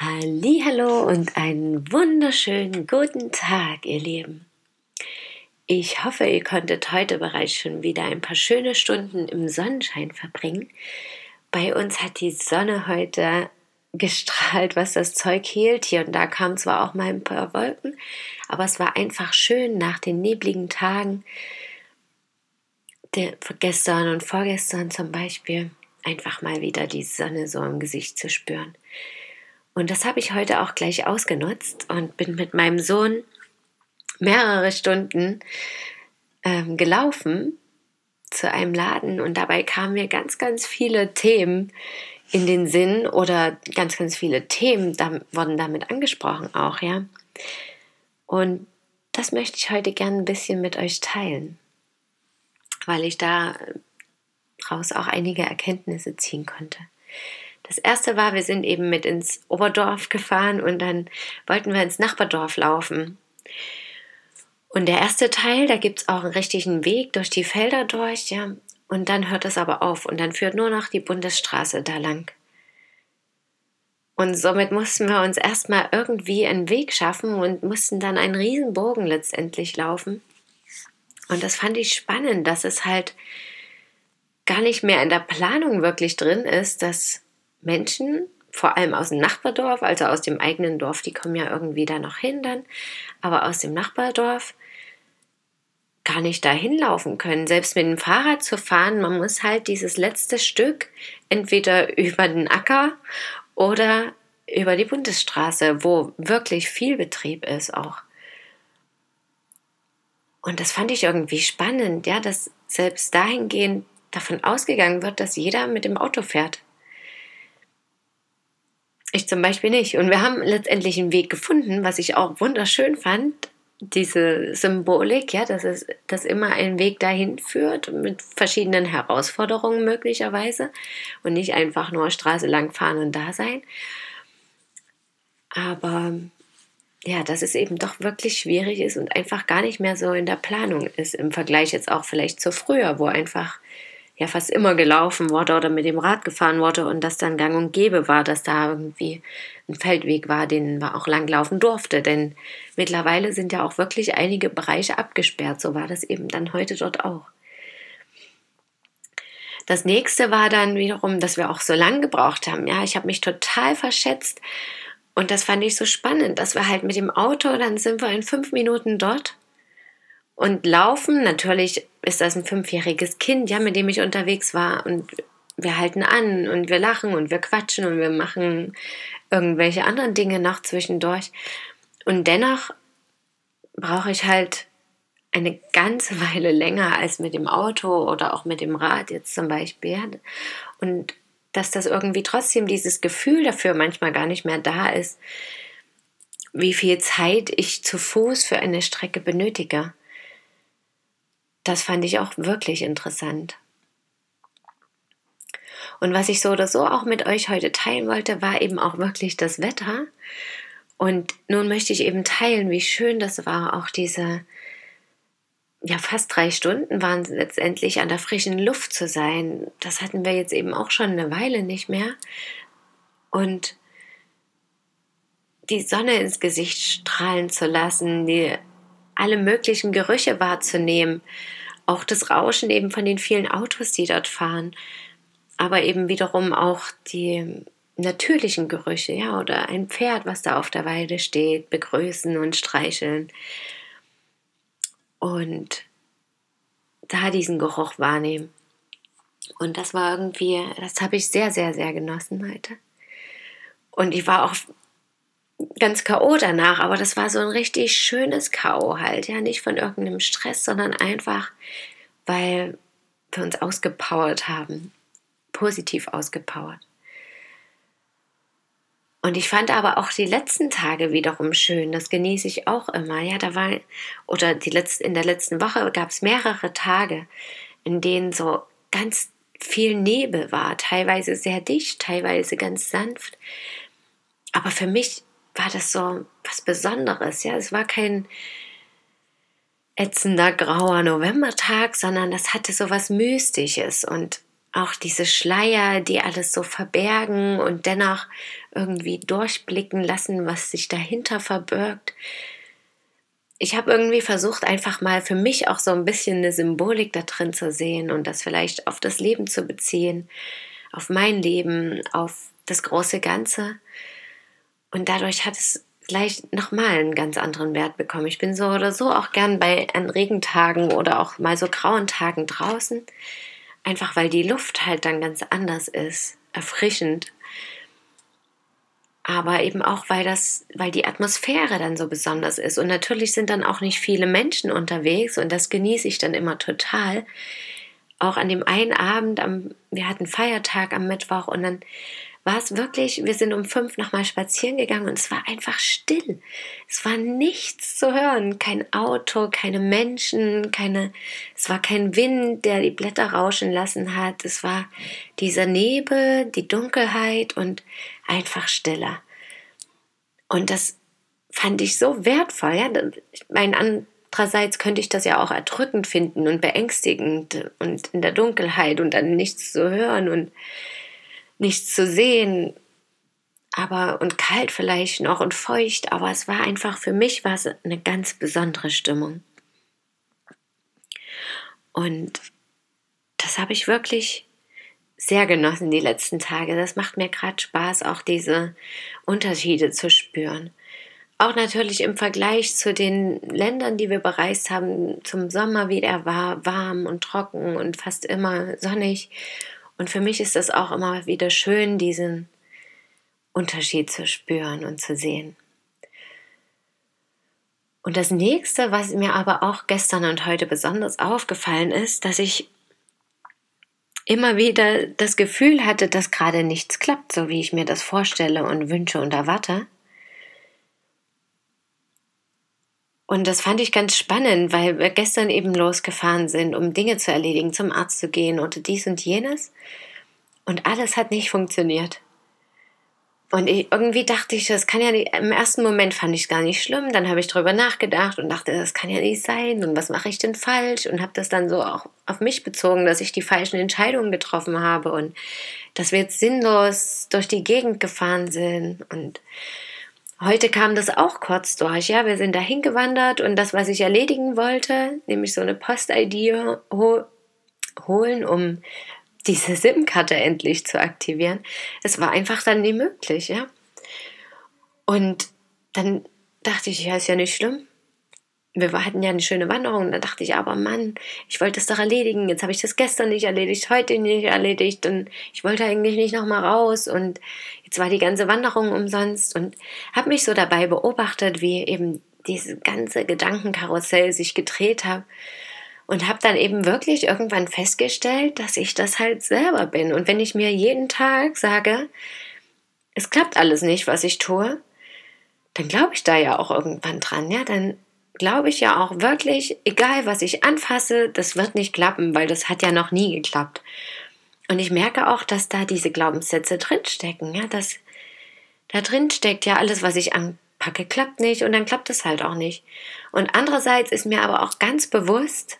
Hallo und einen wunderschönen guten Tag, ihr Lieben. Ich hoffe, ihr konntet heute bereits schon wieder ein paar schöne Stunden im Sonnenschein verbringen. Bei uns hat die Sonne heute gestrahlt, was das Zeug hielt. Hier und da kamen zwar auch mal ein paar Wolken, aber es war einfach schön nach den nebligen Tagen, der, gestern und vorgestern zum Beispiel, einfach mal wieder die Sonne so im Gesicht zu spüren. Und das habe ich heute auch gleich ausgenutzt und bin mit meinem Sohn mehrere Stunden ähm, gelaufen zu einem Laden und dabei kamen mir ganz, ganz viele Themen in den Sinn oder ganz, ganz viele Themen da, wurden damit angesprochen auch, ja. Und das möchte ich heute gerne ein bisschen mit euch teilen, weil ich daraus auch einige Erkenntnisse ziehen konnte. Das erste war, wir sind eben mit ins Oberdorf gefahren und dann wollten wir ins Nachbardorf laufen. Und der erste Teil, da gibt es auch einen richtigen Weg durch die Felder durch, ja. Und dann hört es aber auf und dann führt nur noch die Bundesstraße da lang. Und somit mussten wir uns erstmal irgendwie einen Weg schaffen und mussten dann einen Riesenbogen letztendlich laufen. Und das fand ich spannend, dass es halt gar nicht mehr in der Planung wirklich drin ist, dass Menschen, vor allem aus dem Nachbardorf, also aus dem eigenen Dorf, die kommen ja irgendwie da noch hin dann, aber aus dem Nachbardorf gar nicht dahin laufen können. Selbst mit dem Fahrrad zu fahren, man muss halt dieses letzte Stück entweder über den Acker oder über die Bundesstraße, wo wirklich viel Betrieb ist auch. Und das fand ich irgendwie spannend, ja, dass selbst dahingehend davon ausgegangen wird, dass jeder mit dem Auto fährt. Ich zum Beispiel nicht. Und wir haben letztendlich einen Weg gefunden, was ich auch wunderschön fand. Diese Symbolik, ja, dass es, dass immer ein Weg dahin führt, mit verschiedenen Herausforderungen möglicherweise und nicht einfach nur Straße lang fahren und da sein. Aber ja, dass es eben doch wirklich schwierig ist und einfach gar nicht mehr so in der Planung ist, im Vergleich jetzt auch vielleicht zu früher, wo einfach ja fast immer gelaufen wurde oder mit dem Rad gefahren wurde und das dann gang und gäbe war, dass da irgendwie ein Feldweg war, den man auch langlaufen durfte. Denn mittlerweile sind ja auch wirklich einige Bereiche abgesperrt. So war das eben dann heute dort auch. Das nächste war dann wiederum, dass wir auch so lang gebraucht haben. Ja, ich habe mich total verschätzt und das fand ich so spannend, dass wir halt mit dem Auto, dann sind wir in fünf Minuten dort und laufen, natürlich ist das ein fünfjähriges Kind, ja, mit dem ich unterwegs war und wir halten an und wir lachen und wir quatschen und wir machen irgendwelche anderen Dinge noch zwischendurch. Und dennoch brauche ich halt eine ganze Weile länger als mit dem Auto oder auch mit dem Rad jetzt zum Beispiel. Und dass das irgendwie trotzdem dieses Gefühl dafür manchmal gar nicht mehr da ist, wie viel Zeit ich zu Fuß für eine Strecke benötige. Das fand ich auch wirklich interessant. Und was ich so oder so auch mit euch heute teilen wollte, war eben auch wirklich das Wetter. Und nun möchte ich eben teilen, wie schön das war, auch diese, ja, fast drei Stunden waren es letztendlich an der frischen Luft zu sein. Das hatten wir jetzt eben auch schon eine Weile nicht mehr. Und die Sonne ins Gesicht strahlen zu lassen, die alle möglichen Gerüche wahrzunehmen auch das Rauschen eben von den vielen Autos, die dort fahren, aber eben wiederum auch die natürlichen Gerüche, ja, oder ein Pferd, was da auf der Weide steht, begrüßen und streicheln. Und da diesen Geruch wahrnehmen. Und das war irgendwie, das habe ich sehr, sehr, sehr genossen heute. Und ich war auch ganz K.O. danach, aber das war so ein richtig schönes K.O. halt, ja, nicht von irgendeinem Stress, sondern einfach, weil wir uns ausgepowert haben, positiv ausgepowert. Und ich fand aber auch die letzten Tage wiederum schön. Das genieße ich auch immer. Ja, da war, oder die letzte, in der letzten Woche gab es mehrere Tage, in denen so ganz viel Nebel war. Teilweise sehr dicht, teilweise ganz sanft. Aber für mich war das so was Besonderes. Ja, es war kein ätzender grauer Novembertag, sondern das hatte so was Mystisches und auch diese Schleier, die alles so verbergen und dennoch irgendwie durchblicken lassen, was sich dahinter verbirgt. Ich habe irgendwie versucht, einfach mal für mich auch so ein bisschen eine Symbolik da drin zu sehen und das vielleicht auf das Leben zu beziehen, auf mein Leben, auf das große Ganze. Und dadurch hat es gleich nochmal einen ganz anderen Wert bekommen. Ich bin so oder so auch gern bei an Regentagen oder auch mal so grauen Tagen draußen, einfach weil die Luft halt dann ganz anders ist, erfrischend. Aber eben auch, weil das, weil die Atmosphäre dann so besonders ist. Und natürlich sind dann auch nicht viele Menschen unterwegs und das genieße ich dann immer total. Auch an dem einen Abend, am, wir hatten Feiertag am Mittwoch und dann war es wirklich, wir sind um fünf nochmal spazieren gegangen und es war einfach still. Es war nichts zu hören, kein Auto, keine Menschen, keine, es war kein Wind, der die Blätter rauschen lassen hat. Es war dieser Nebel, die Dunkelheit und einfach stiller. Und das fand ich so wertvoll. Ja? Mein andererseits könnte ich das ja auch erdrückend finden und beängstigend und in der Dunkelheit und dann nichts zu hören und nichts zu sehen, aber und kalt vielleicht noch und feucht, aber es war einfach für mich war es eine ganz besondere Stimmung. Und das habe ich wirklich sehr genossen die letzten Tage. Das macht mir gerade Spaß, auch diese Unterschiede zu spüren. Auch natürlich im Vergleich zu den Ländern, die wir bereist haben, zum Sommer, wie der war, warm und trocken und fast immer sonnig. Und für mich ist das auch immer wieder schön, diesen Unterschied zu spüren und zu sehen. Und das nächste, was mir aber auch gestern und heute besonders aufgefallen ist, dass ich immer wieder das Gefühl hatte, dass gerade nichts klappt, so wie ich mir das vorstelle und wünsche und erwarte. Und das fand ich ganz spannend, weil wir gestern eben losgefahren sind, um Dinge zu erledigen, zum Arzt zu gehen oder dies und jenes. Und alles hat nicht funktioniert. Und ich, irgendwie dachte ich, das kann ja nicht, im ersten Moment fand ich es gar nicht schlimm, dann habe ich drüber nachgedacht und dachte, das kann ja nicht sein. Und was mache ich denn falsch? Und habe das dann so auch auf mich bezogen, dass ich die falschen Entscheidungen getroffen habe. Und dass wir jetzt sinnlos durch die Gegend gefahren sind. Und Heute kam das auch kurz durch. Ja, wir sind dahin gewandert und das, was ich erledigen wollte, nämlich so eine Post-ID ho holen, um diese SIM-Karte endlich zu aktivieren, es war einfach dann nie möglich, ja. Und dann dachte ich, ja, ist ja nicht schlimm wir hatten ja eine schöne Wanderung. Da dachte ich, aber Mann, ich wollte das doch erledigen. Jetzt habe ich das gestern nicht erledigt, heute nicht erledigt und ich wollte eigentlich nicht nochmal raus und jetzt war die ganze Wanderung umsonst und habe mich so dabei beobachtet, wie eben diese ganze Gedankenkarussell sich gedreht hat und habe dann eben wirklich irgendwann festgestellt, dass ich das halt selber bin. Und wenn ich mir jeden Tag sage, es klappt alles nicht, was ich tue, dann glaube ich da ja auch irgendwann dran. Ja, dann glaube ich ja auch wirklich, egal was ich anfasse, das wird nicht klappen, weil das hat ja noch nie geklappt. Und ich merke auch, dass da diese Glaubenssätze drinstecken, ja, dass da drin steckt ja alles, was ich anpacke, klappt nicht und dann klappt es halt auch nicht. Und andererseits ist mir aber auch ganz bewusst,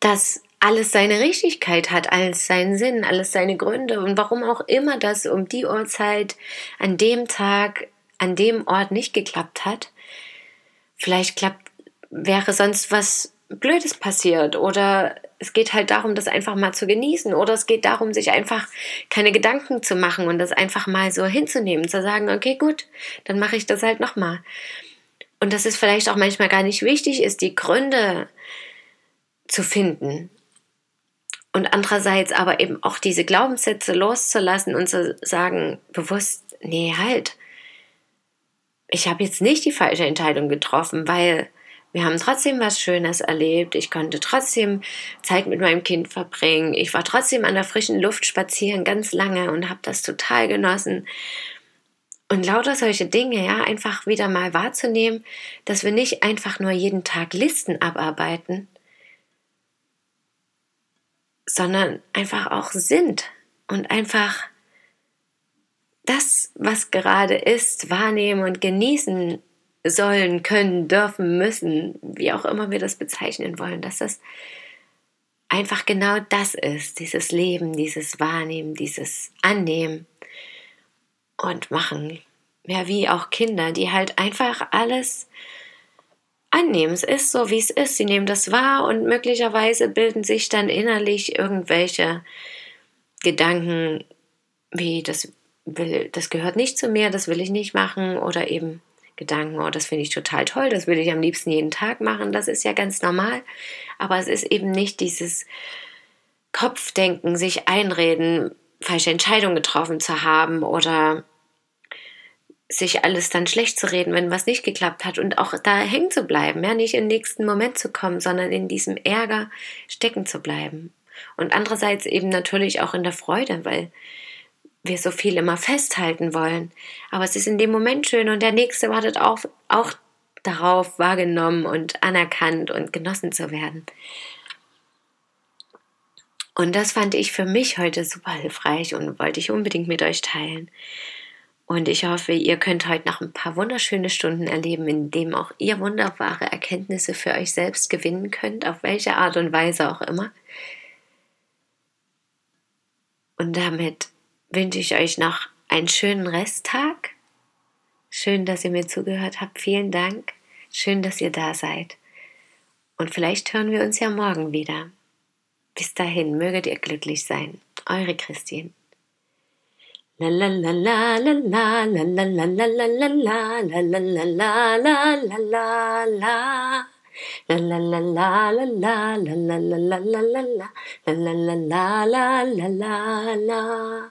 dass alles seine Richtigkeit hat, alles seinen Sinn, alles seine Gründe und warum auch immer das um die Uhrzeit, an dem Tag, an dem Ort nicht geklappt hat, vielleicht klappt, wäre sonst was Blödes passiert oder es geht halt darum, das einfach mal zu genießen oder es geht darum, sich einfach keine Gedanken zu machen und das einfach mal so hinzunehmen, zu sagen, okay, gut, dann mache ich das halt nochmal. Und dass es vielleicht auch manchmal gar nicht wichtig ist, die Gründe zu finden. Und andererseits aber eben auch diese Glaubenssätze loszulassen und zu sagen, bewusst, nee, halt, ich habe jetzt nicht die falsche Entscheidung getroffen, weil wir haben trotzdem was Schönes erlebt. Ich konnte trotzdem Zeit mit meinem Kind verbringen. Ich war trotzdem an der frischen Luft spazieren ganz lange und habe das total genossen. Und lauter solche Dinge, ja, einfach wieder mal wahrzunehmen, dass wir nicht einfach nur jeden Tag Listen abarbeiten, sondern einfach auch sind und einfach das, was gerade ist, wahrnehmen und genießen sollen, können, dürfen, müssen, wie auch immer wir das bezeichnen wollen, dass das einfach genau das ist, dieses Leben, dieses Wahrnehmen, dieses Annehmen und Machen. Ja, wie auch Kinder, die halt einfach alles annehmen. Es ist so, wie es ist. Sie nehmen das wahr und möglicherweise bilden sich dann innerlich irgendwelche Gedanken, wie das will, das gehört nicht zu mir, das will ich nicht machen. Oder eben Gedanken, oh, das finde ich total toll, das will ich am liebsten jeden Tag machen, das ist ja ganz normal, aber es ist eben nicht dieses Kopfdenken, sich einreden, falsche Entscheidungen getroffen zu haben oder sich alles dann schlecht zu reden, wenn was nicht geklappt hat. Und auch da hängen zu bleiben, ja, nicht im nächsten Moment zu kommen, sondern in diesem Ärger stecken zu bleiben. Und andererseits eben natürlich auch in der Freude, weil wir so viel immer festhalten wollen. Aber es ist in dem Moment schön und der Nächste wartet auch, auch darauf, wahrgenommen und anerkannt und genossen zu werden. Und das fand ich für mich heute super hilfreich und wollte ich unbedingt mit euch teilen. Und ich hoffe, ihr könnt heute noch ein paar wunderschöne Stunden erleben, in denen auch ihr wunderbare Erkenntnisse für euch selbst gewinnen könnt, auf welche Art und Weise auch immer. Und damit wünsche ich euch noch einen schönen Resttag. Schön, dass ihr mir zugehört habt. Vielen Dank. Schön, dass ihr da seid. Und vielleicht hören wir uns ja morgen wieder. Bis dahin möget ihr glücklich sein. Eure Christine. la